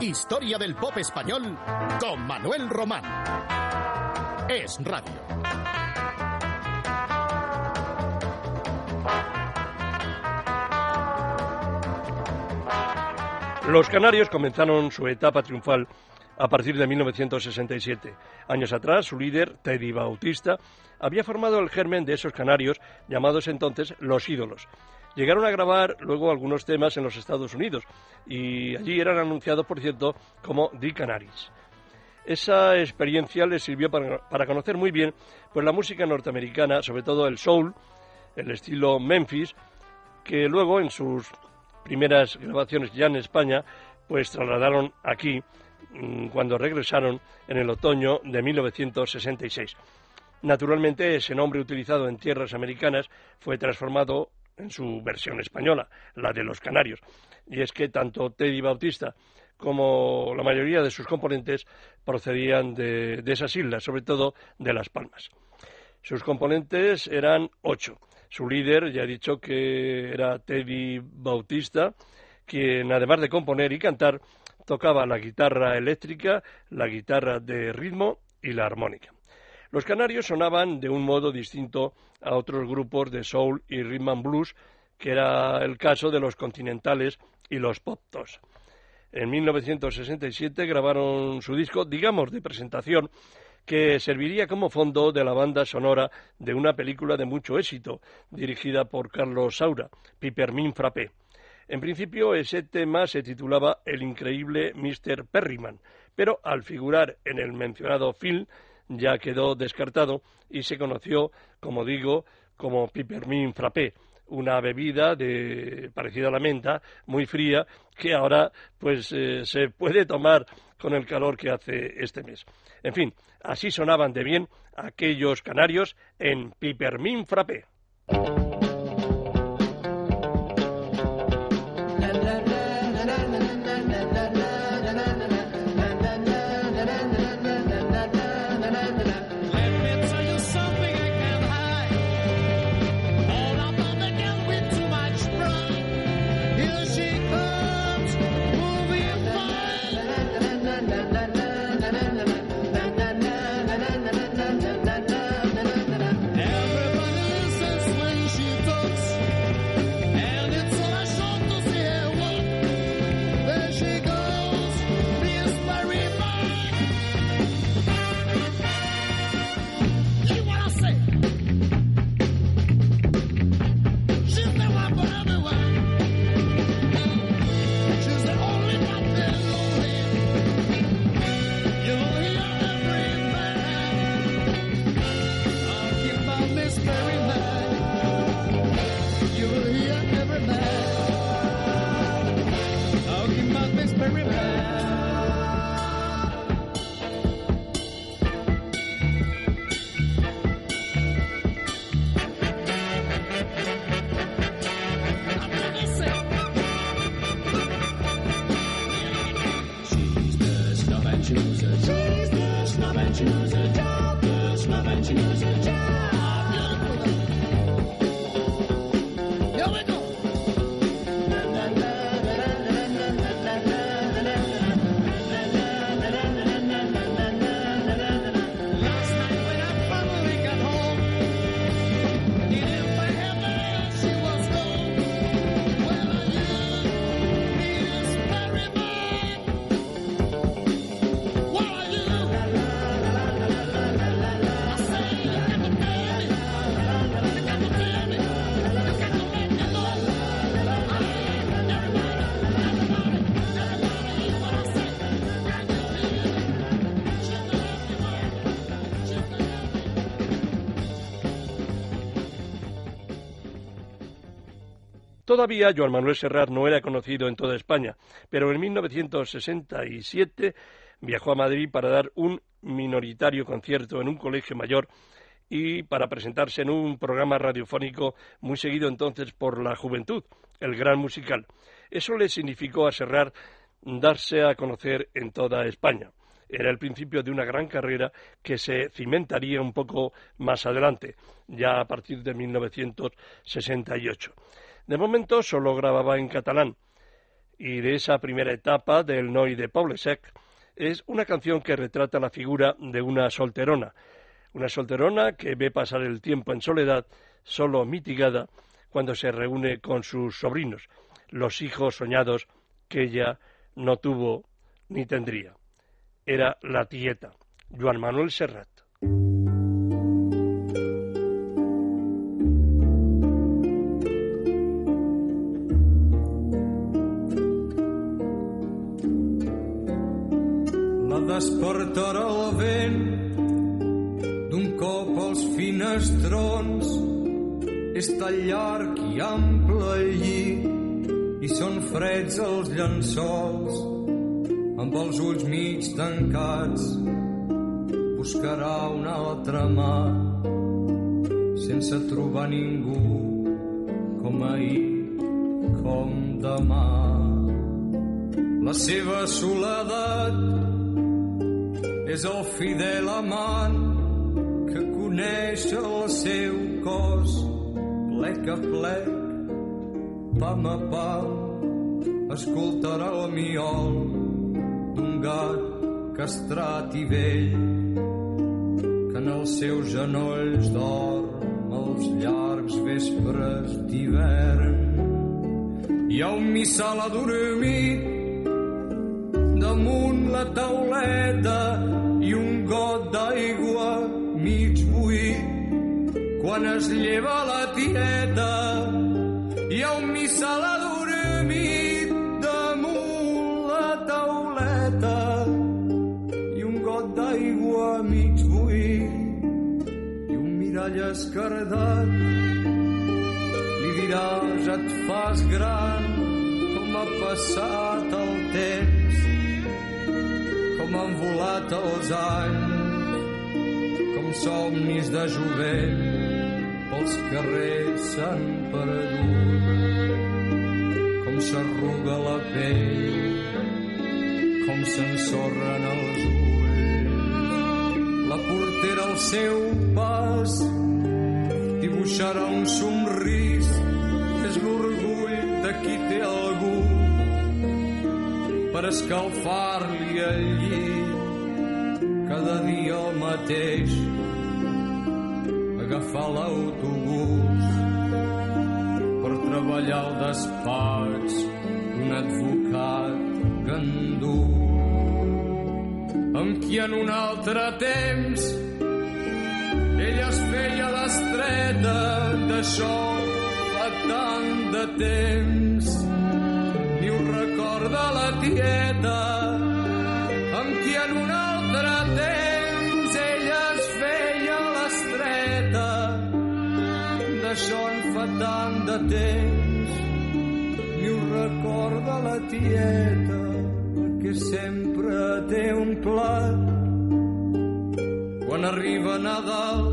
Historia del pop español con Manuel Román. Es radio. Los canarios comenzaron su etapa triunfal a partir de 1967. Años atrás, su líder, Teddy Bautista, había formado el germen de esos canarios llamados entonces Los Ídolos. Llegaron a grabar luego algunos temas en los Estados Unidos y allí eran anunciados, por cierto, como The Canaries. Esa experiencia les sirvió para, conocer muy bien pues, la música norteamericana, sobre todo el soul, el estilo Memphis, que luego en sus primeras grabaciones ya en España, pues trasladaron aquí mm, cuando regresaron en el otoño de 1966. Naturalmente, ese nombre utilizado en tierras americanas fue transformado en su versión española, la de los Canarios. Y es que tanto Teddy Bautista como la mayoría de sus componentes procedían de, esas islas, sobre todo de Las Palmas. Sus componentes eran ocho. Su líder, ya he dicho que era Teddy Bautista, quien además de componer y cantar, tocaba la guitarra eléctrica, la guitarra de ritmo y la armónica. Los canarios sonaban de un modo distinto a otros grupos de soul y rhythm and blues, que era el caso de los continentales y los poptos. En 1967 grabaron su disco, digamos, de presentación, que serviría como fondo de la banda sonora de una película de mucho éxito, dirigida por Carlos Saura, Pipermin Frappé. En principio ese tema se titulaba El increíble Mr. Perryman, pero al figurar en el mencionado film ya quedó descartado y se conoció, como digo, como Pipermin Frappé, una bebida de, parecida a la menta, muy fría, que ahora pues eh, se puede tomar con el calor que hace este mes. En fin, así sonaban de bien aquellos canarios en Pipermin Frappé. Todavía Joan Manuel Serrat no era conocido en toda España, pero en 1967 viajó a Madrid para dar un minoritario concierto en un colegio mayor y para presentarse en un programa radiofónico muy seguido entonces por la juventud, el Gran Musical. Eso le significó a Serrat darse a conocer en toda España. Era el principio de una gran carrera que se cimentaría un poco más adelante, ya a partir de 1968. De momento solo grababa en catalán y de esa primera etapa del Noi de Sec es una canción que retrata la figura de una solterona, una solterona que ve pasar el tiempo en soledad, solo mitigada cuando se reúne con sus sobrinos, los hijos soñados que ella no tuvo ni tendría. Era la tieta, Juan Manuel Serrat. Despertarà el vent d'un cop als finestrons és tan llarg i ample llit i són freds els llençols amb els ulls mig tancats buscarà una altra mà sense trobar ningú com ahir, com demà. La seva soledat és el fidel amant que coneix el seu cos plec a plec, pam a pam, escoltarà el miol d'un gat castrat i vell que en els seus genolls dorm els llargs vespres d'hivern. Hi ha un missal adormit damunt la tauleta Quan es lleva la tieta hi ha un missal adormit damunt la tauleta i un got d'aigua mig buit i un mirall escardat li diràs et fas gran com ha passat el temps com han volat els anys, com somnis de jovent pels carrers s'han perdut, com s'arruga la pell, com s'ensorren els ulls. La portera al seu pas dibuixarà un somrís, és l'orgull de qui té algú per escalfar-li el llit. Cada dia el mateix agafar l'autobús per treballar al despatx d'un advocat gandú amb qui en un altre temps ella es feia l'estreta d'això fa tant de temps. Recorda la tieta de temps ni ho recorda la tieta que sempre té un plat. Quan arriba Nadal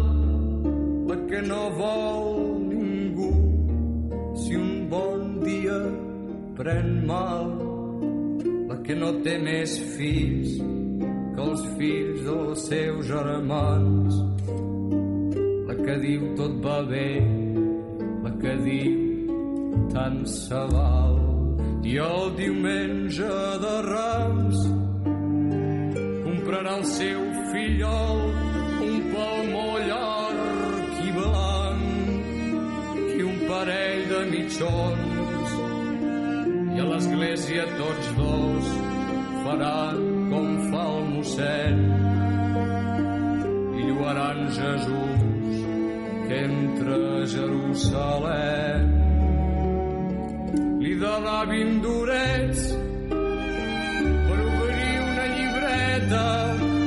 la que no vol ningú si un bon dia pren mal la que no té més fills que els fills dels seus germans. La que diu tot va bé diu tant se val. I el diumenge de Rams comprarà el seu fillol un palmó llarg i blanc i un parell de mitjons. I a l'església tots dos faran com fa el mossèn. I lluaran Jesús a Jerusalem. Li donà vint durets per obrir una llibreta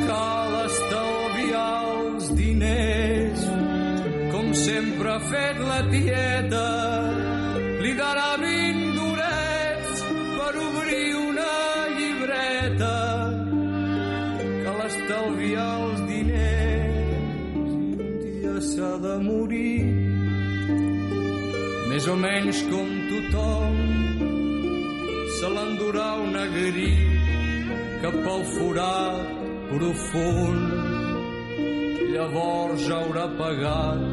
cal estalviar els diners. Com sempre ha fet la tieta més o menys com tothom se l'endurà una grip cap al forat profund llavors haurà pagat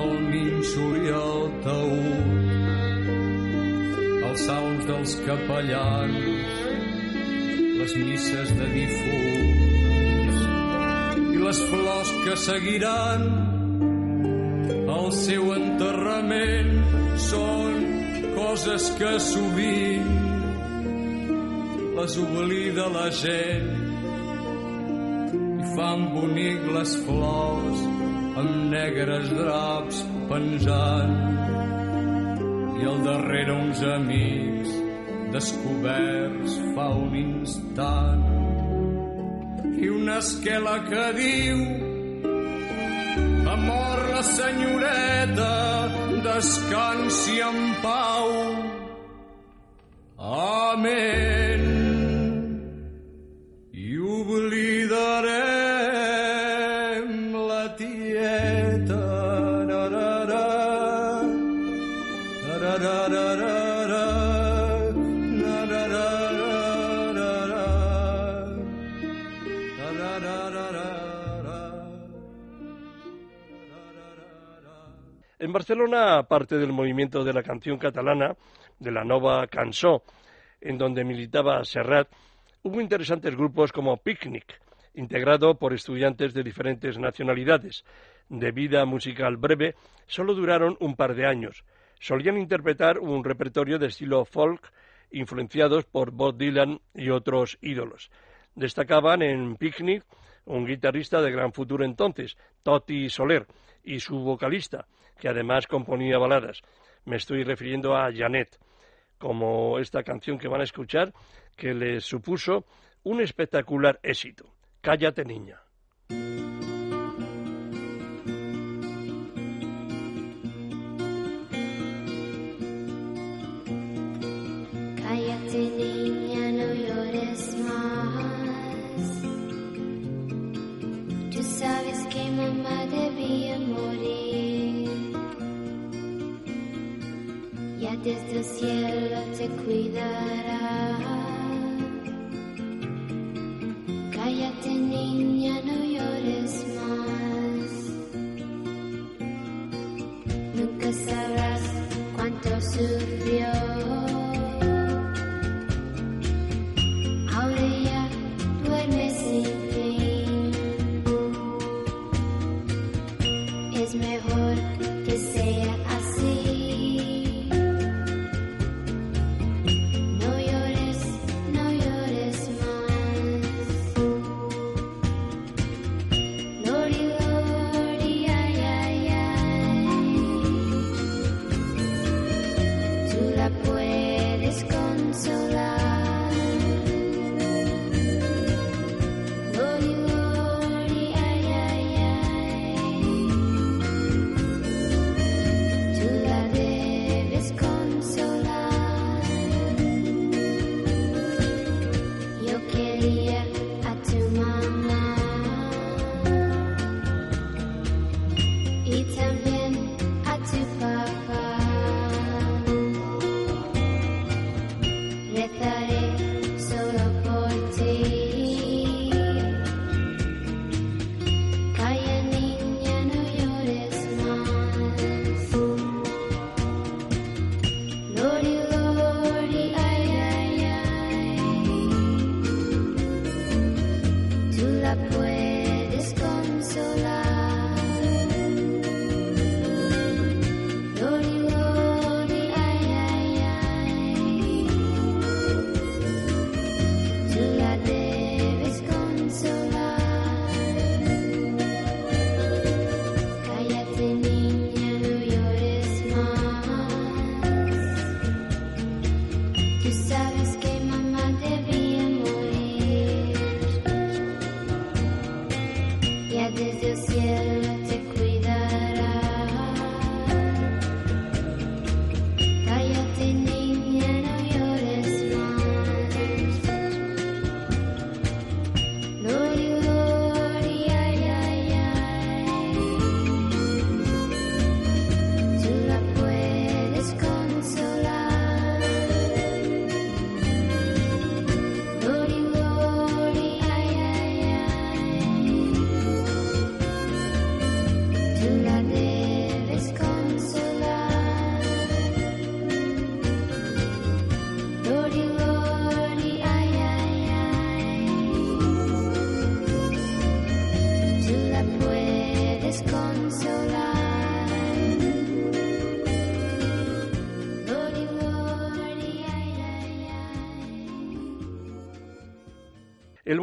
el nínxol i el taüt. Els salms de els capellans, les misses de difunts i les flors que seguiran el seu enterrament són coses que sovint les oblida la gent i fan bonic les flors amb negres draps penjant. I al darrere uns amics descoberts fa un instant i una esquela que diu ha mort la senyoreta descansi en pau. Amén Barcelona, aparte del movimiento de la canción catalana, de la Nova Cançó, en donde militaba Serrat, hubo interesantes grupos como Picnic, integrado por estudiantes de diferentes nacionalidades. De vida musical breve, solo duraron un par de años. Solían interpretar un repertorio de estilo folk, influenciados por Bob Dylan y otros ídolos. Destacaban en Picnic un guitarrista de gran futuro entonces, Toti Soler, y su vocalista, que además componía baladas. Me estoy refiriendo a Janet, como esta canción que van a escuchar, que les supuso un espectacular éxito. Cállate, niña. Desde el cielo te cuidará. Cállate niña, no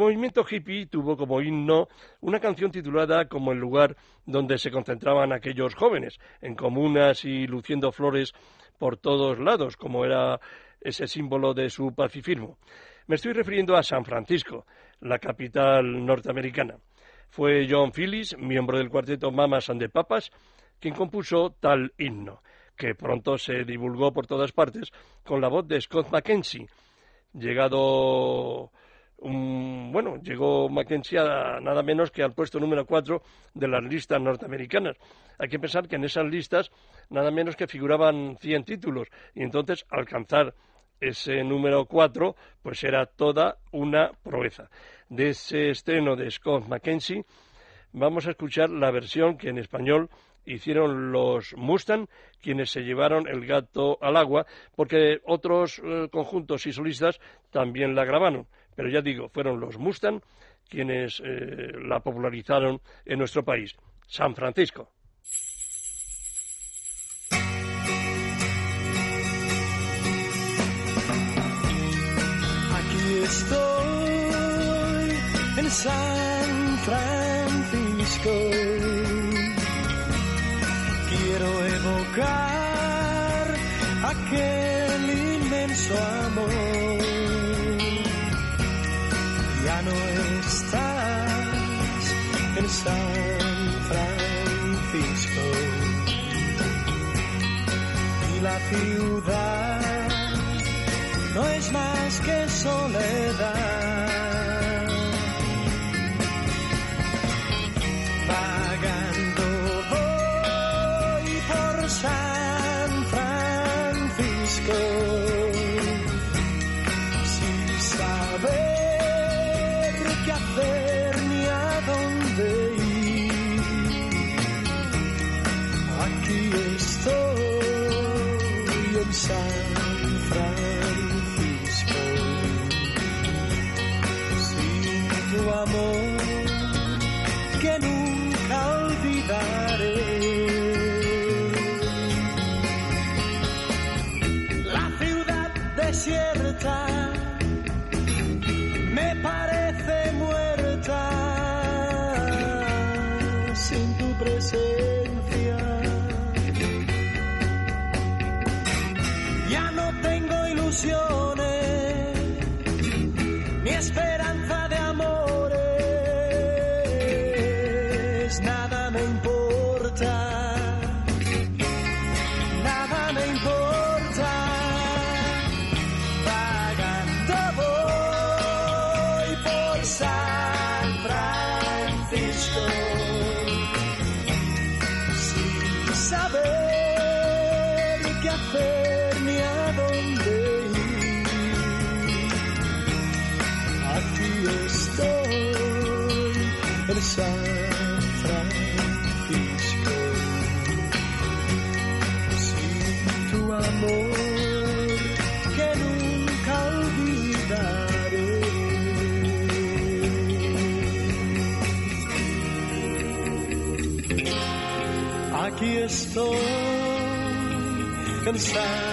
movimiento hippie tuvo como himno una canción titulada como el lugar donde se concentraban aquellos jóvenes, en comunas y luciendo flores por todos lados, como era ese símbolo de su pacifismo. Me estoy refiriendo a San Francisco, la capital norteamericana. Fue John Phillips, miembro del cuarteto Mamas and the Papas, quien compuso tal himno, que pronto se divulgó por todas partes con la voz de Scott Mackenzie, llegado bueno, llegó Mackenzie a nada menos que al puesto número cuatro de las listas norteamericanas. Hay que pensar que en esas listas nada menos que figuraban 100 títulos y entonces alcanzar ese número cuatro pues era toda una proeza. De ese estreno de Scott Mackenzie vamos a escuchar la versión que en español hicieron los Mustang, quienes se llevaron el gato al agua, porque otros eh, conjuntos y solistas también la grabaron. Pero ya digo, fueron los Mustang quienes eh, la popularizaron en nuestro país. San Francisco. Aquí estoy en San Francisco quiero evocar aquel inmenso San Francisco y la ciudad no es más que soledad. Estoy en San estoy cansado.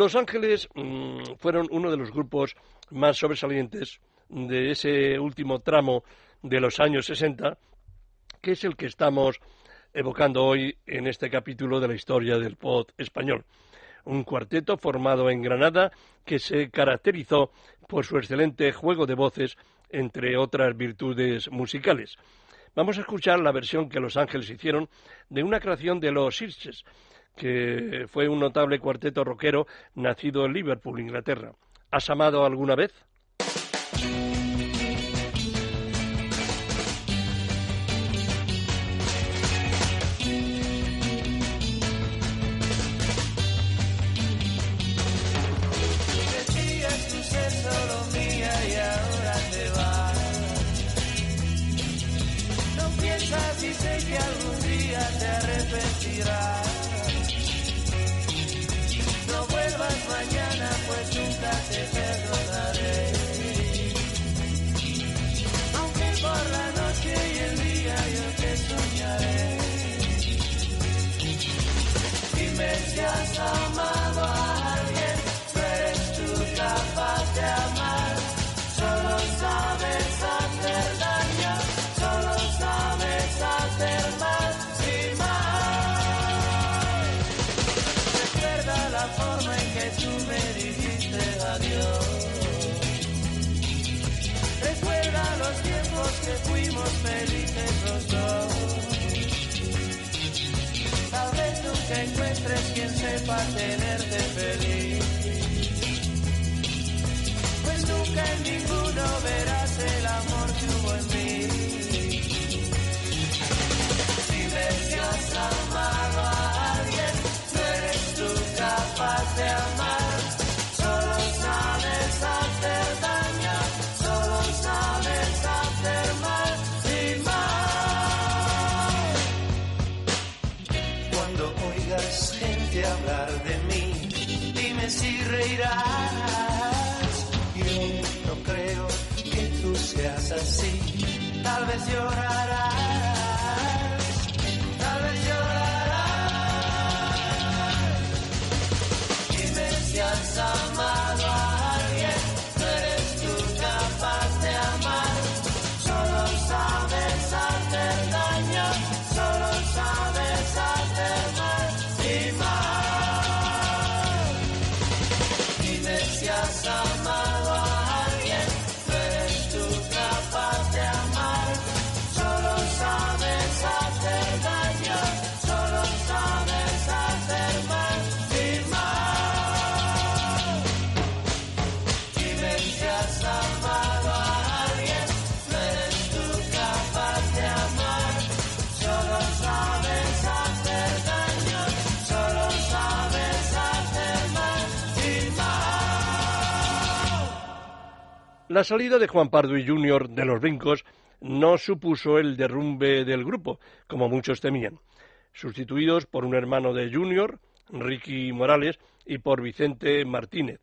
Los Ángeles mm, fueron uno de los grupos más sobresalientes de ese último tramo de los años 60, que es el que estamos evocando hoy en este capítulo de la historia del pop español. Un cuarteto formado en Granada que se caracterizó por su excelente juego de voces, entre otras virtudes musicales. Vamos a escuchar la versión que Los Ángeles hicieron de una creación de los Sirches, que fue un notable cuarteto rockero nacido en Liverpool, Inglaterra. ¿Has amado alguna vez? Sepa tenerte feliz. Pues nunca en ninguno reirás. Yo no creo que tú seas así. Tal vez llorarás. La salida de Juan Pardo y Junior de los brincos no supuso el derrumbe del grupo, como muchos temían. Sustituidos por un hermano de Junior, Ricky Morales, y por Vicente Martínez,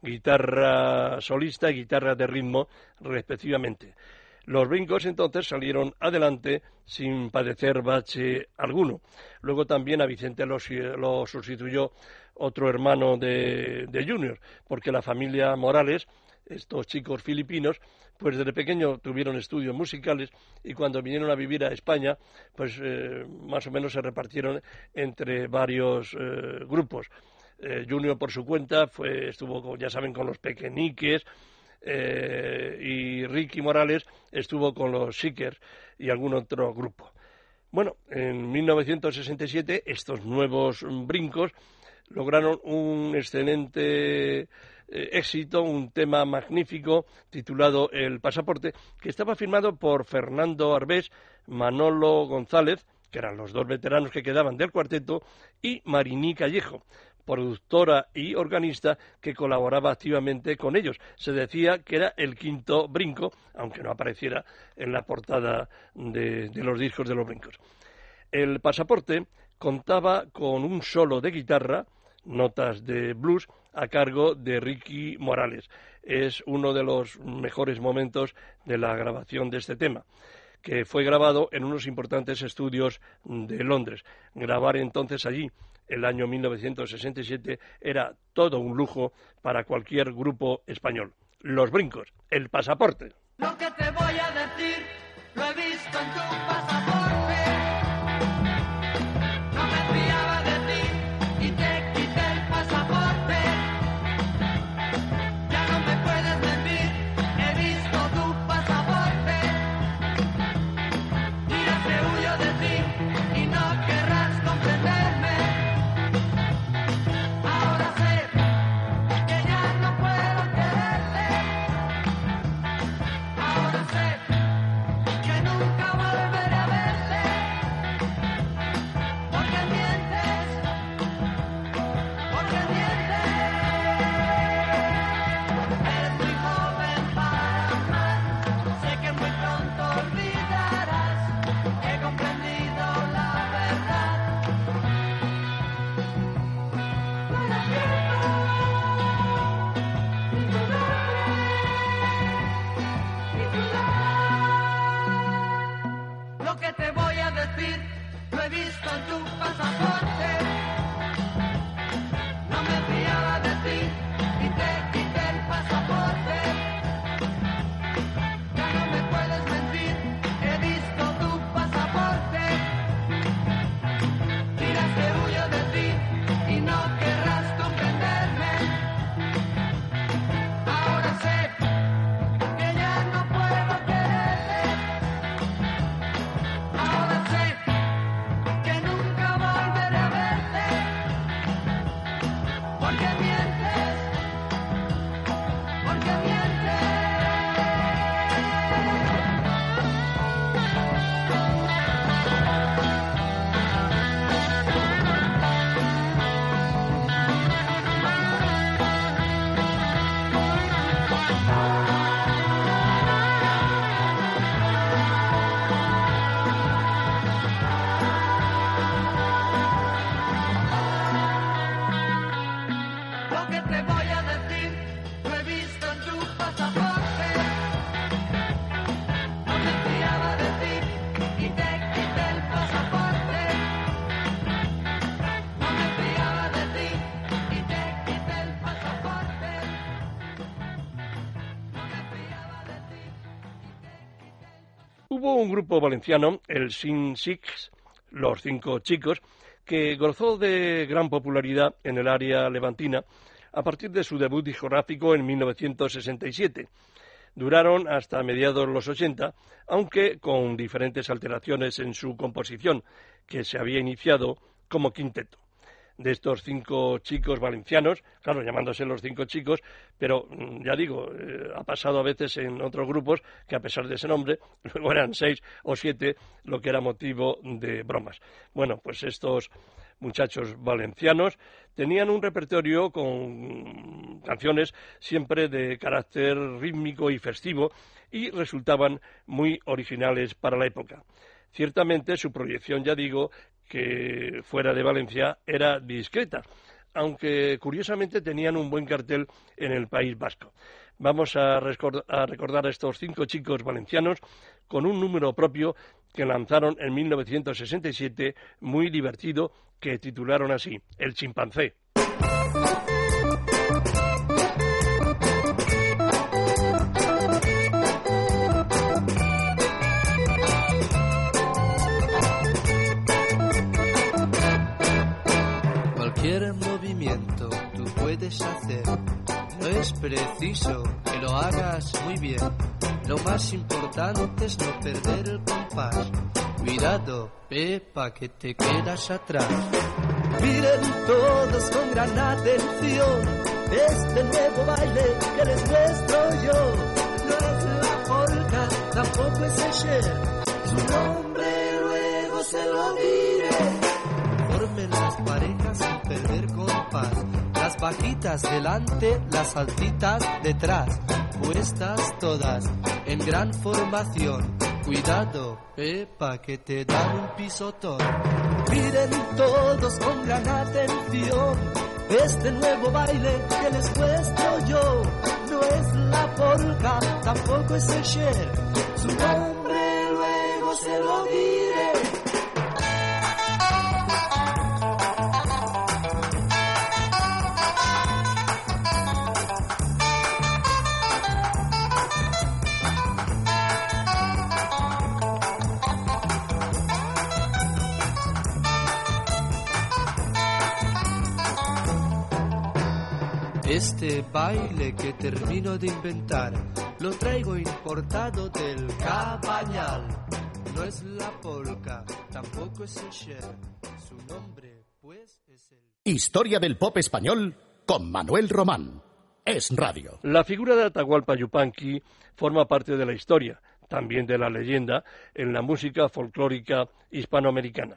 guitarra solista y guitarra de ritmo, respectivamente. Los brincos entonces salieron adelante sin padecer bache alguno. Luego también a Vicente lo sustituyó otro hermano de, de Junior, porque la familia Morales, estos chicos filipinos, pues desde pequeño tuvieron estudios musicales y cuando vinieron a vivir a España, pues eh, más o menos se repartieron entre varios eh, grupos. Eh, Junior por su cuenta fue, estuvo, con- ya saben, con los pequeñiques, eh, y Ricky Morales estuvo con los Seekers y algún otro grupo. Bueno, en 1967 estos nuevos brincos lograron un excelente eh, éxito, un tema magnífico titulado El pasaporte, que estaba firmado por Fernando Arbés, Manolo González, que eran los dos veteranos que quedaban del cuarteto, y Mariní Callejo, productora y organista que colaboraba activamente con ellos. Se decía que era el quinto brinco, aunque no apareciera en la portada de, de los discos de los brincos. El pasaporte contaba con un solo de guitarra, notas de blues, a cargo de Ricky Morales. Es uno de los mejores momentos de la grabación de este tema que fue grabado en unos importantes estudios de Londres. Grabar entonces allí, el año 1967, era todo un lujo para cualquier grupo español. Los brincos, el pasaporte. Lo que te voy a decir, lo he visto en tu grupo valenciano, el Sin Six, los cinco chicos, que gozó de gran popularidad en el área levantina a partir de su debut discográfico en 1967. Duraron hasta mediados los 80, aunque con diferentes alteraciones en su composición, que se había iniciado como quinteto de estos cinco chicos valencianos, claro, llamándose los cinco chicos, pero mm, ya digo, eh, ha pasado a veces en otros grupos que a pesar de ese nombre, luego eran seis o siete, lo que era motivo de bromas. Bueno, pues estos muchachos valencianos tenían un repertorio con canciones siempre de carácter rítmico y festivo y resultaban muy originales para la época. Ciertamente su proyección, ya digo, que fuera de Valencia era discreta, aunque curiosamente tenían un buen cartel en el País Vasco. Vamos a, recordar a estos cinco chicos valencianos con un número propio que lanzaron en 1967 muy divertido que titularon así El chimpancé. No es preciso que lo hagas muy bien. Lo más importante es no perder el compás. Cuidado, Pepa, que te quedas atrás. Miren todos con gran atención este nuevo baile que les muestro yo. No es la polka, tampoco es el share. Su nombre luego se lo diré. Formen las compás las bajitas delante, las altitas detrás, puestas todas en gran formación. Cuidado, Pepa, que te dan un pisotón. Miren todos con gran atención este nuevo baile que les muestro yo. No es la polka, tampoco es el share. Su nombre luego se lo diré. Este baile que termino de inventar lo traigo importado del Cabañal. No es la polka, tampoco es el share. Su nombre, pues, es el. Historia del pop español con Manuel Román. Es radio. La figura de Atahualpa Yupanqui forma parte de la historia, también de la leyenda, en la música folclórica hispanoamericana.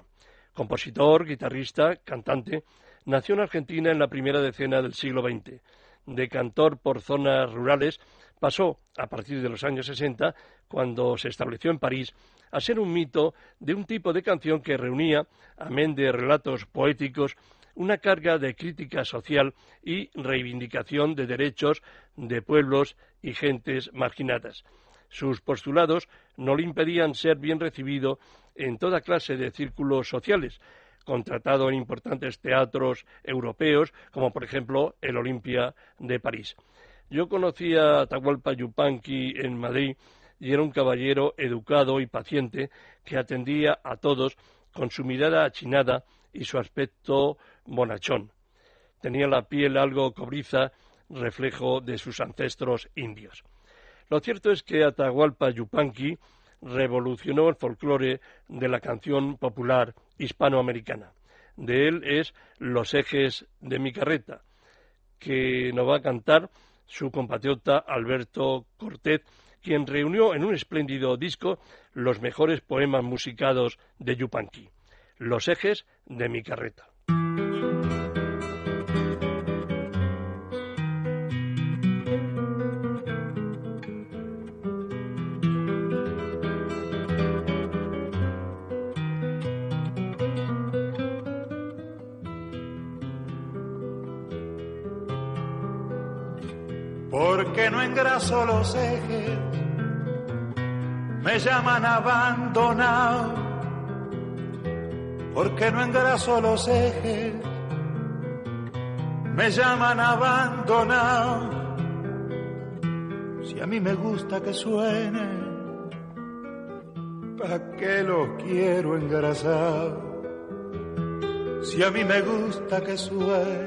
Compositor, guitarrista, cantante, Nació en Argentina en la primera decena del siglo XX. De cantor por zonas rurales, pasó, a partir de los años 60, cuando se estableció en París, a ser un mito de un tipo de canción que reunía, amén de relatos poéticos, una carga de crítica social y reivindicación de derechos de pueblos y gentes marginadas. Sus postulados no le impedían ser bien recibido en toda clase de círculos sociales, contratado en importantes teatros europeos, como por ejemplo el Olimpia de París. Yo conocí a Atahualpa Yupanqui en Madrid y era un caballero educado y paciente que atendía a todos con su mirada achinada y su aspecto bonachón. Tenía la piel algo cobriza, reflejo de sus ancestros indios. Lo cierto es que Atahualpa Yupanqui revolucionó el folclore de la canción popular hispanoamericana. De él es Los ejes de mi carreta, que nos va a cantar su compatriota Alberto Cortés, quien reunió en un espléndido disco los mejores poemas musicados de Yupanqui, Los ejes de mi carreta. No engraso los ejes, me llaman abandonado, porque no engraso los ejes, me llaman abandonado. Si a mí me gusta que suene ¿pa' qué los quiero engrasar? Si a mí me gusta que suenen,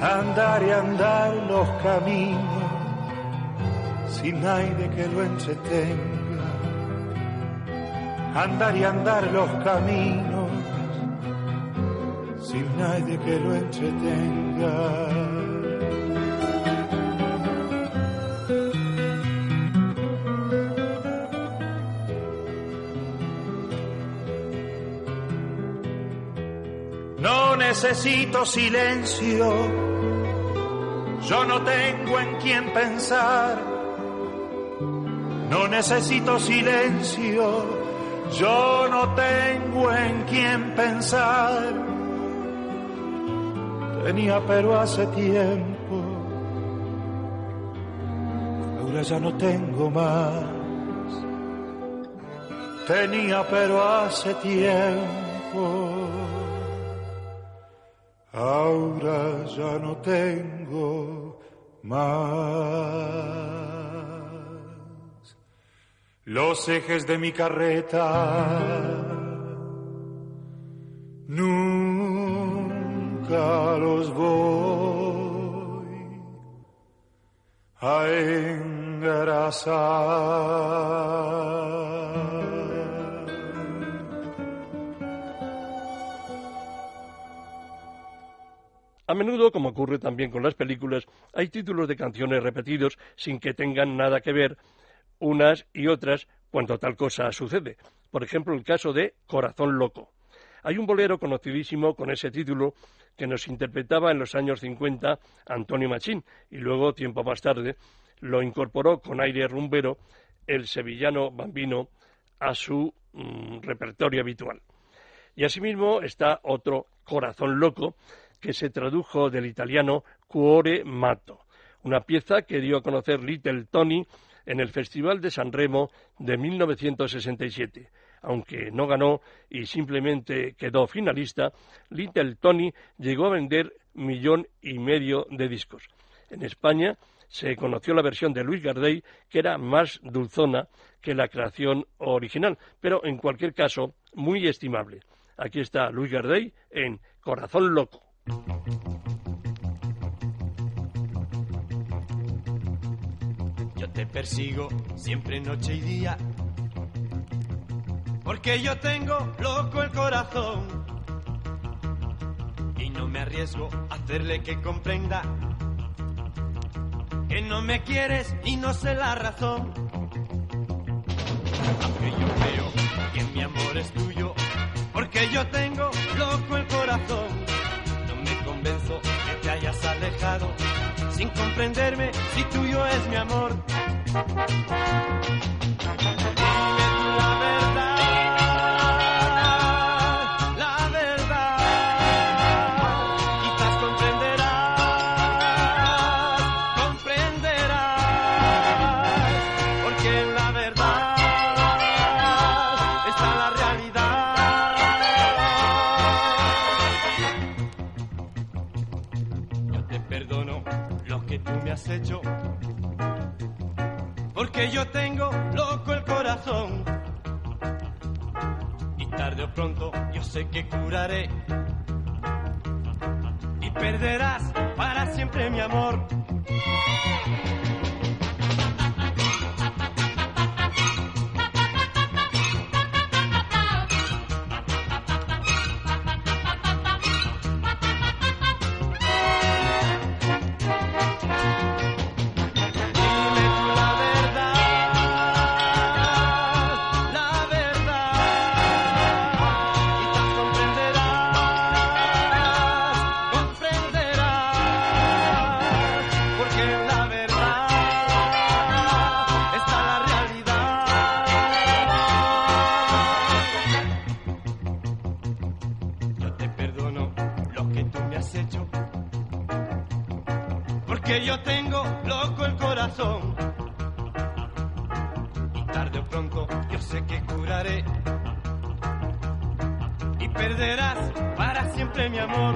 Andar y andar los caminos sin nadie que lo entretenga. Andar y andar los caminos sin nadie que lo entretenga. No necesito silencio, yo no tengo en quién pensar. No necesito silencio, yo no tengo en quién pensar. Tenía pero hace tiempo, ahora ya no tengo más. Tenía pero hace tiempo. Ahora ya no tengo más. Los ejes de mi carreta nunca los voy a engrasar. A menudo, como ocurre también con las películas, hay títulos de canciones repetidos sin que tengan nada que ver unas y otras cuando tal cosa sucede. Por ejemplo, el caso de Corazón Loco. Hay un bolero conocidísimo con ese título que nos interpretaba en los años 50 Antonio Machín y luego, tiempo más tarde, lo incorporó con aire rumbero el sevillano Bambino a su mm, repertorio habitual. Y asimismo está otro Corazón Loco que se tradujo del italiano Cuore Mato, una pieza que dio a conocer Little Tony en el Festival de San Remo de 1967. Aunque no ganó y simplemente quedó finalista, Little Tony llegó a vender millón y medio de discos. En España se conoció la versión de Luis Gardey, que era más dulzona que la creación original, pero en cualquier caso muy estimable. Aquí está Luis Gardey en Corazón Loco. Yo te persigo siempre noche y día. Porque yo tengo loco el corazón. Y no me arriesgo a hacerle que comprenda que no me quieres y no sé la razón. Aunque yo creo que mi amor es tuyo. Porque yo tengo loco el corazón. Convenzo que te hayas alejado sin comprenderme si tuyo es mi amor. Porque yo tengo loco el corazón. Y tarde o pronto yo sé que curaré. Y perderás para siempre mi amor. Mi amor.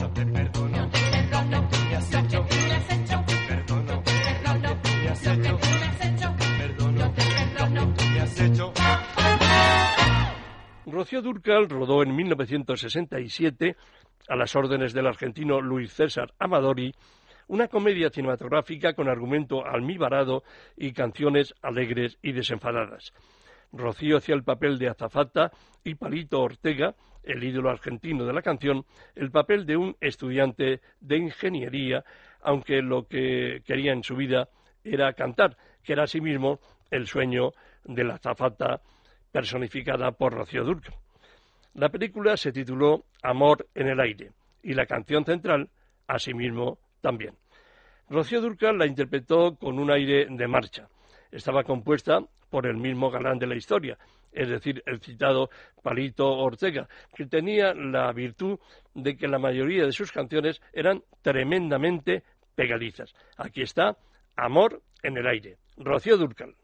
Yo te perdono lo que tú me has hecho. Te perdono lo que tú me has hecho. Te perdono lo que tú me has hecho. Rocío Durcal rodó en 1967, a las órdenes del argentino Luis César Amadori, una comedia cinematográfica con argumento almibarado y canciones alegres y desenfadadas. Rocío hacía el papel de azafata y Palito Ortega, el ídolo argentino de la canción, el papel de un estudiante de ingeniería, aunque lo que quería en su vida era cantar, que era asimismo el sueño de la azafata personificada por Rocío Durcal. La película se tituló Amor en el aire y la canción central, asimismo, también. Rocío Durcal la interpretó con un aire de marcha. Estaba compuesta por el mismo galán de la historia, es decir, el citado Palito Ortega, que tenía la virtud de que la mayoría de sus canciones eran tremendamente pegadizas. Aquí está Amor en el aire. Rocío Durcal.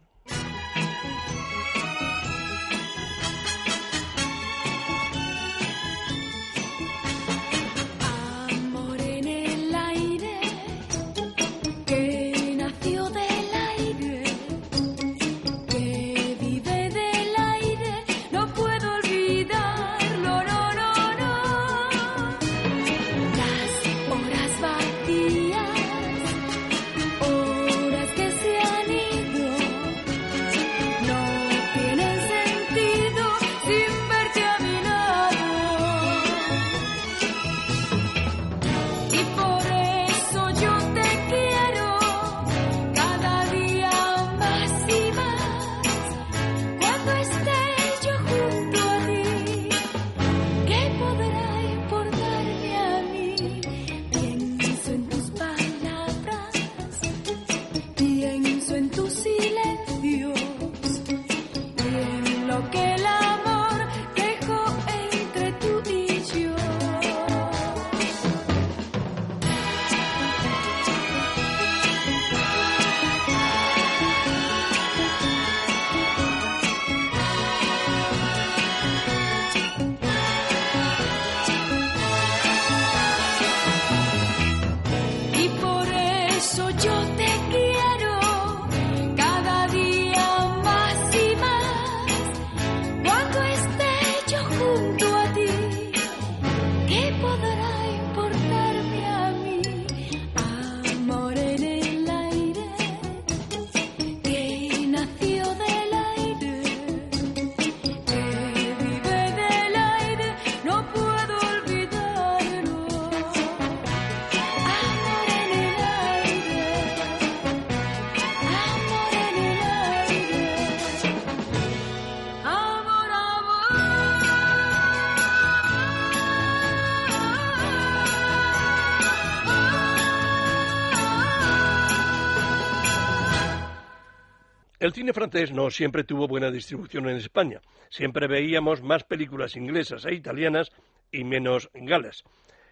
Cine francés no siempre tuvo buena distribución en España. Siempre veíamos más películas inglesas e italianas y menos galas.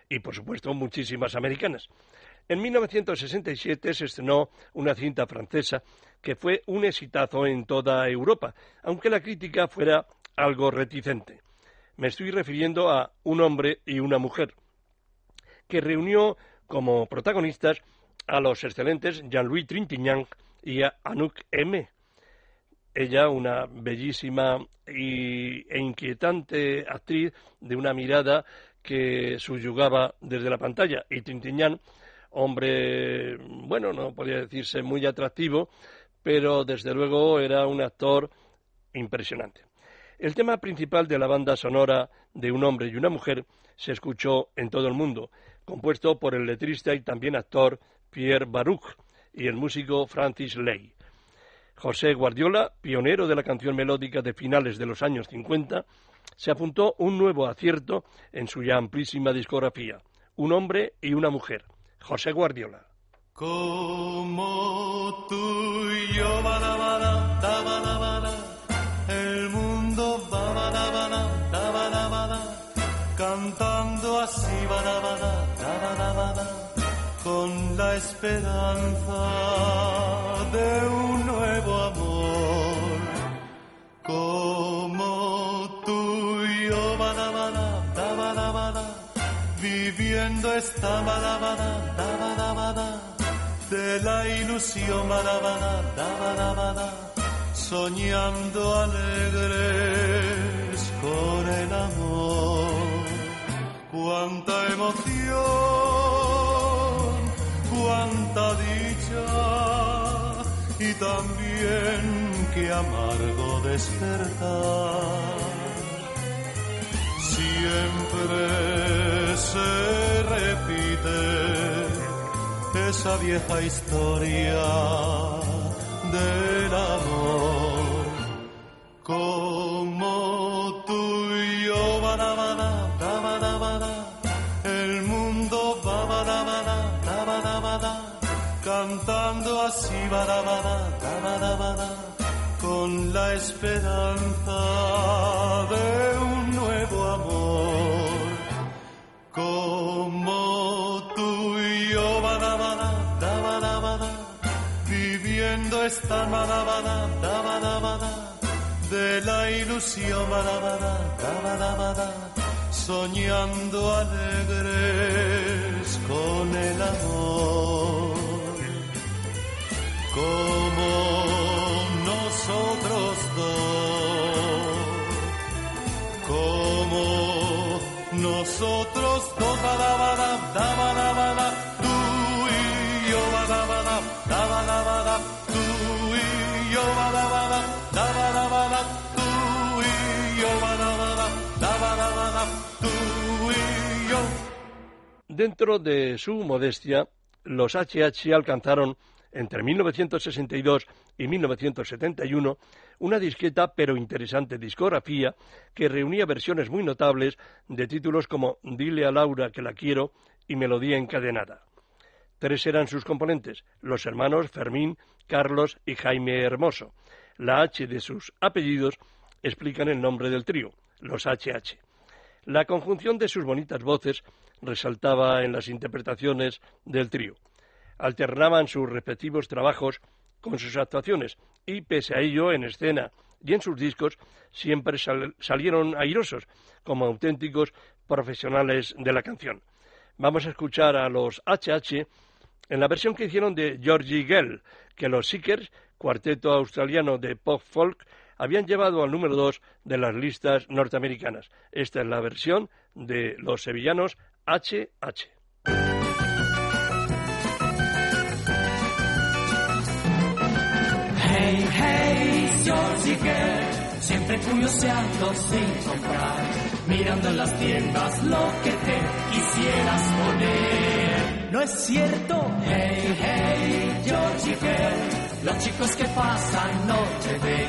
Y, por supuesto, muchísimas americanas. En 1967 se estrenó una cinta francesa que fue un exitazo en toda Europa, aunque la crítica fuera algo reticente. Me estoy refiriendo a Un hombre y una mujer, que reunió como protagonistas a los excelentes Jean-Louis Trintignant y a Anouk M. Ella, una bellísima y, e inquietante actriz de una mirada que subyugaba desde la pantalla, y Trintignant, hombre, bueno, no podía decirse muy atractivo, pero desde luego era un actor impresionante. El tema principal de la banda sonora de Un hombre y una mujer se escuchó en todo el mundo, compuesto por el letrista y también actor Pierre Baruch y el músico Francis Ley. José Guardiola, pionero de la canción melódica de finales de los años 50, se apuntó un nuevo acierto en su ya amplísima discografía, Un hombre y una mujer. José Guardiola. Como tú y yo, bada, bada, el mundo va, bada, bada, cantando así, bada, bada, con la esperanza de un viviendo esta badabada dabadabada de la ilusión badabada dabadabada soñando alegres con el amor cuánta emoción cuánta dicha y también qué amargo despertar. Siempre se repite esa vieja historia del amor. Como tú y yo, badabada, dabadabada, el mundo va badabada, dabadabada, cantando así badabada, dabadabada, con la esperanza de un nuevo amor. Como tú y yo, badabada, dabadabada, viviendo esta badabada, dabadabada, de la ilusión badabada, dabadabada, soñando alegres con el amor. Como nosotros dos, nosotros yo, yo. Dentro de su modestia, los HH alcanzaron entre 1962 y 1971 una discreta pero interesante discografía que reunía versiones muy notables de títulos como Dile a Laura que la quiero y Melodía encadenada. Tres eran sus componentes, los hermanos Fermín, Carlos y Jaime Hermoso. La H de sus apellidos explican el nombre del trío, los HH. La conjunción de sus bonitas voces resaltaba en las interpretaciones del trío. Alternaban sus respectivos trabajos con sus actuaciones y, pese a ello, en escena y en sus discos siempre sal- salieron airosos como auténticos profesionales de la canción. Vamos a escuchar a los HH en la versión que hicieron de Georgie Gell, que los Seekers, cuarteto australiano de pop folk, habían llevado al número dos de las listas norteamericanas. Esta es la versión de los sevillanos HH. Girl, siempre curioseando sin comprar, mirando en las tiendas lo que te quisieras poner. No es cierto, hey, hey, Georgie Girl, los chicos que pasan no te ven,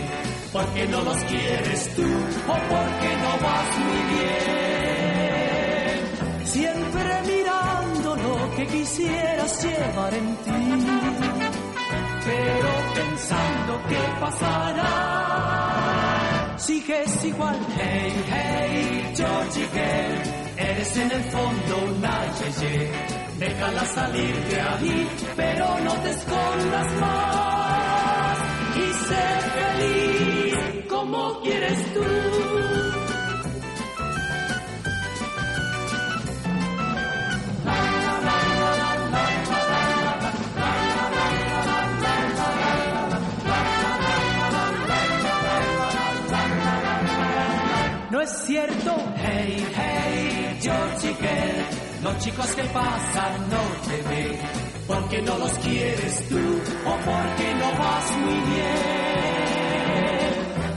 porque no los quieres tú o porque no vas muy bien. Siempre mirando lo que quisieras llevar en ti pero pensando qué pasará. Sigues igual, hey, hey, Georgie Gale, eres en el fondo una yeye. Déjala salir de ahí, pero no te escondas más. Y sé feliz como quieres tú. Georgie Girl, los chicos que pasan no te ven, porque no los quieres tú o porque no vas muy bien.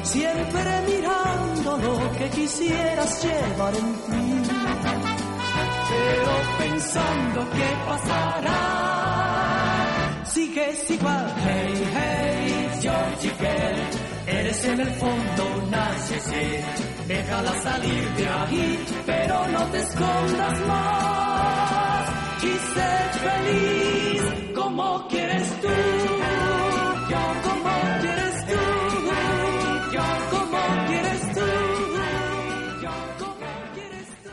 Siempre mirando lo que quisieras llevar en ti, pero pensando qué pasará. Sigues igual, hey, hey, Georgie Girl, eres en el fondo una yeye. Déjala salir de ahí, pero no te escondas más. Y sé feliz como quieres tú. Yo como quieres tú. Yo como quieres tú. Yo como quieres tú.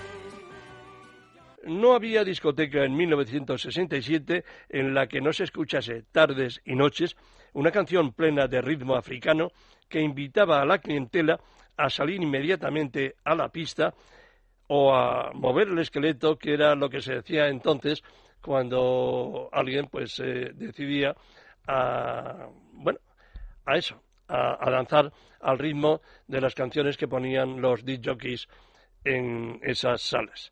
no había discoteca en 1967 en la que no se escuchase tardes y noches una canción plena de ritmo africano que invitaba a la clientela a salir inmediatamente a la pista o a mover el esqueleto, que era lo que se decía entonces cuando alguien pues eh, decidía a bueno a eso a, danzar al ritmo de las canciones que ponían los jockeys en esas salas.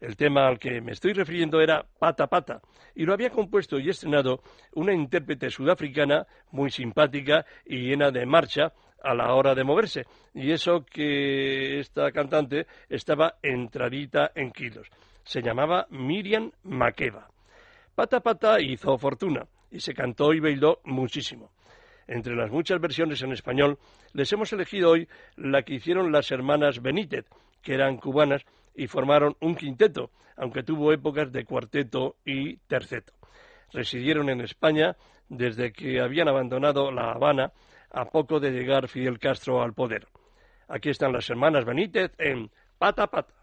El tema al que me estoy refiriendo era Pata Pata, y lo había compuesto y estrenado una intérprete sudafricana muy simpática y llena de marcha a la hora de moverse, y eso que esta cantante estaba entradita en kilos. Se llamaba Miriam Makeba. Pata Pata hizo fortuna, y se cantó y bailó muchísimo. Entre las muchas versiones en español, les hemos elegido hoy la que hicieron las hermanas Benítez, que eran cubanas y formaron un quinteto, aunque tuvo épocas de cuarteto y terceto. Residieron en España desde que habían abandonado La Habana a poco de llegar Fidel Castro al poder. Aquí están las hermanas Benítez en Pata Pata.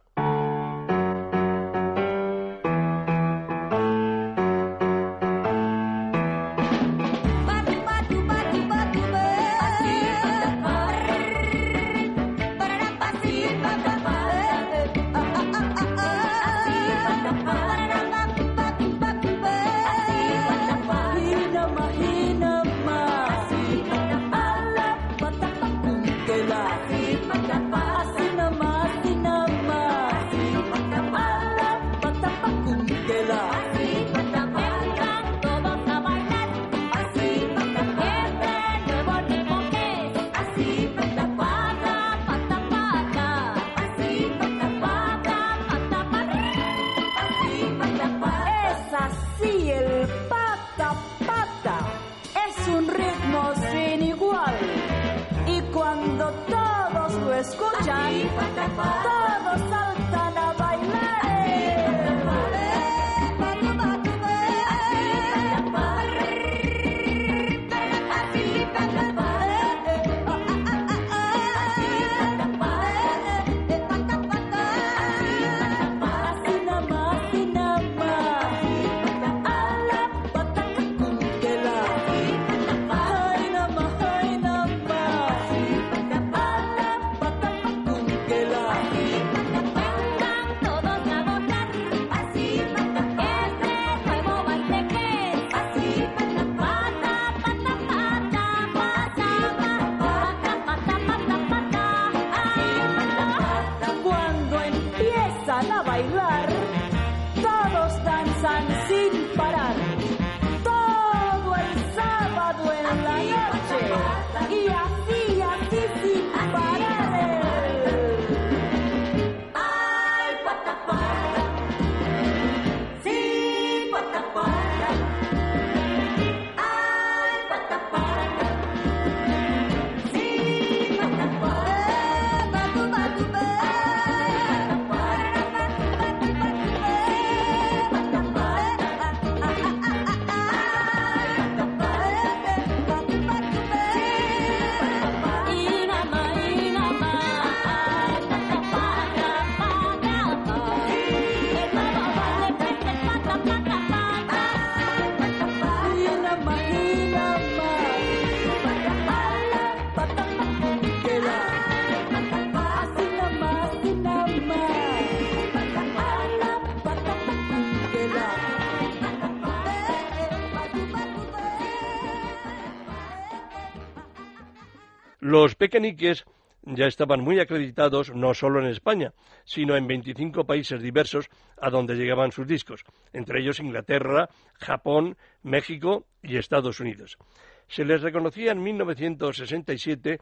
Los pequeñiques ya estaban muy acreditados no solo en España, sino en 25 países diversos a donde llegaban sus discos, entre ellos Inglaterra, Japón, México y Estados Unidos. Se les reconocía en 1967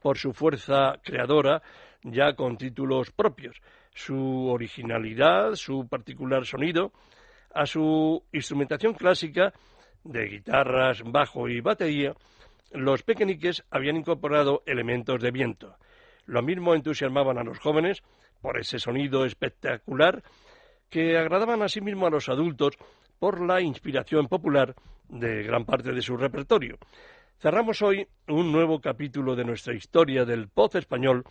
por su fuerza creadora, ya con títulos propios, su originalidad, su particular sonido, a su instrumentación clásica de guitarras, bajo y batería, los pequeñiques habían incorporado elementos de viento. Lo mismo entusiasmaban a los jóvenes por ese sonido espectacular que agradaban asimismo a los adultos por la inspiración popular de gran parte de su repertorio. Cerramos hoy un nuevo capítulo de nuestra historia del pop español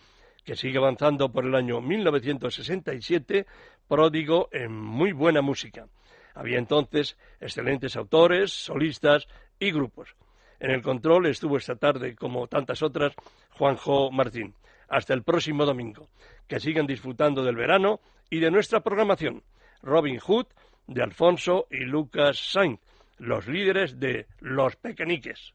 que sigue avanzando por el año 1967 pródigo en muy buena música. Había entonces excelentes autores, solistas y grupos. En el control estuvo esta tarde, como tantas otras, Juanjo Martín. Hasta el próximo domingo. Que sigan disfrutando del verano y de nuestra programación. Robin Hood, de Alfonso y Lucas Sainz, los líderes de Los Pequeñiques.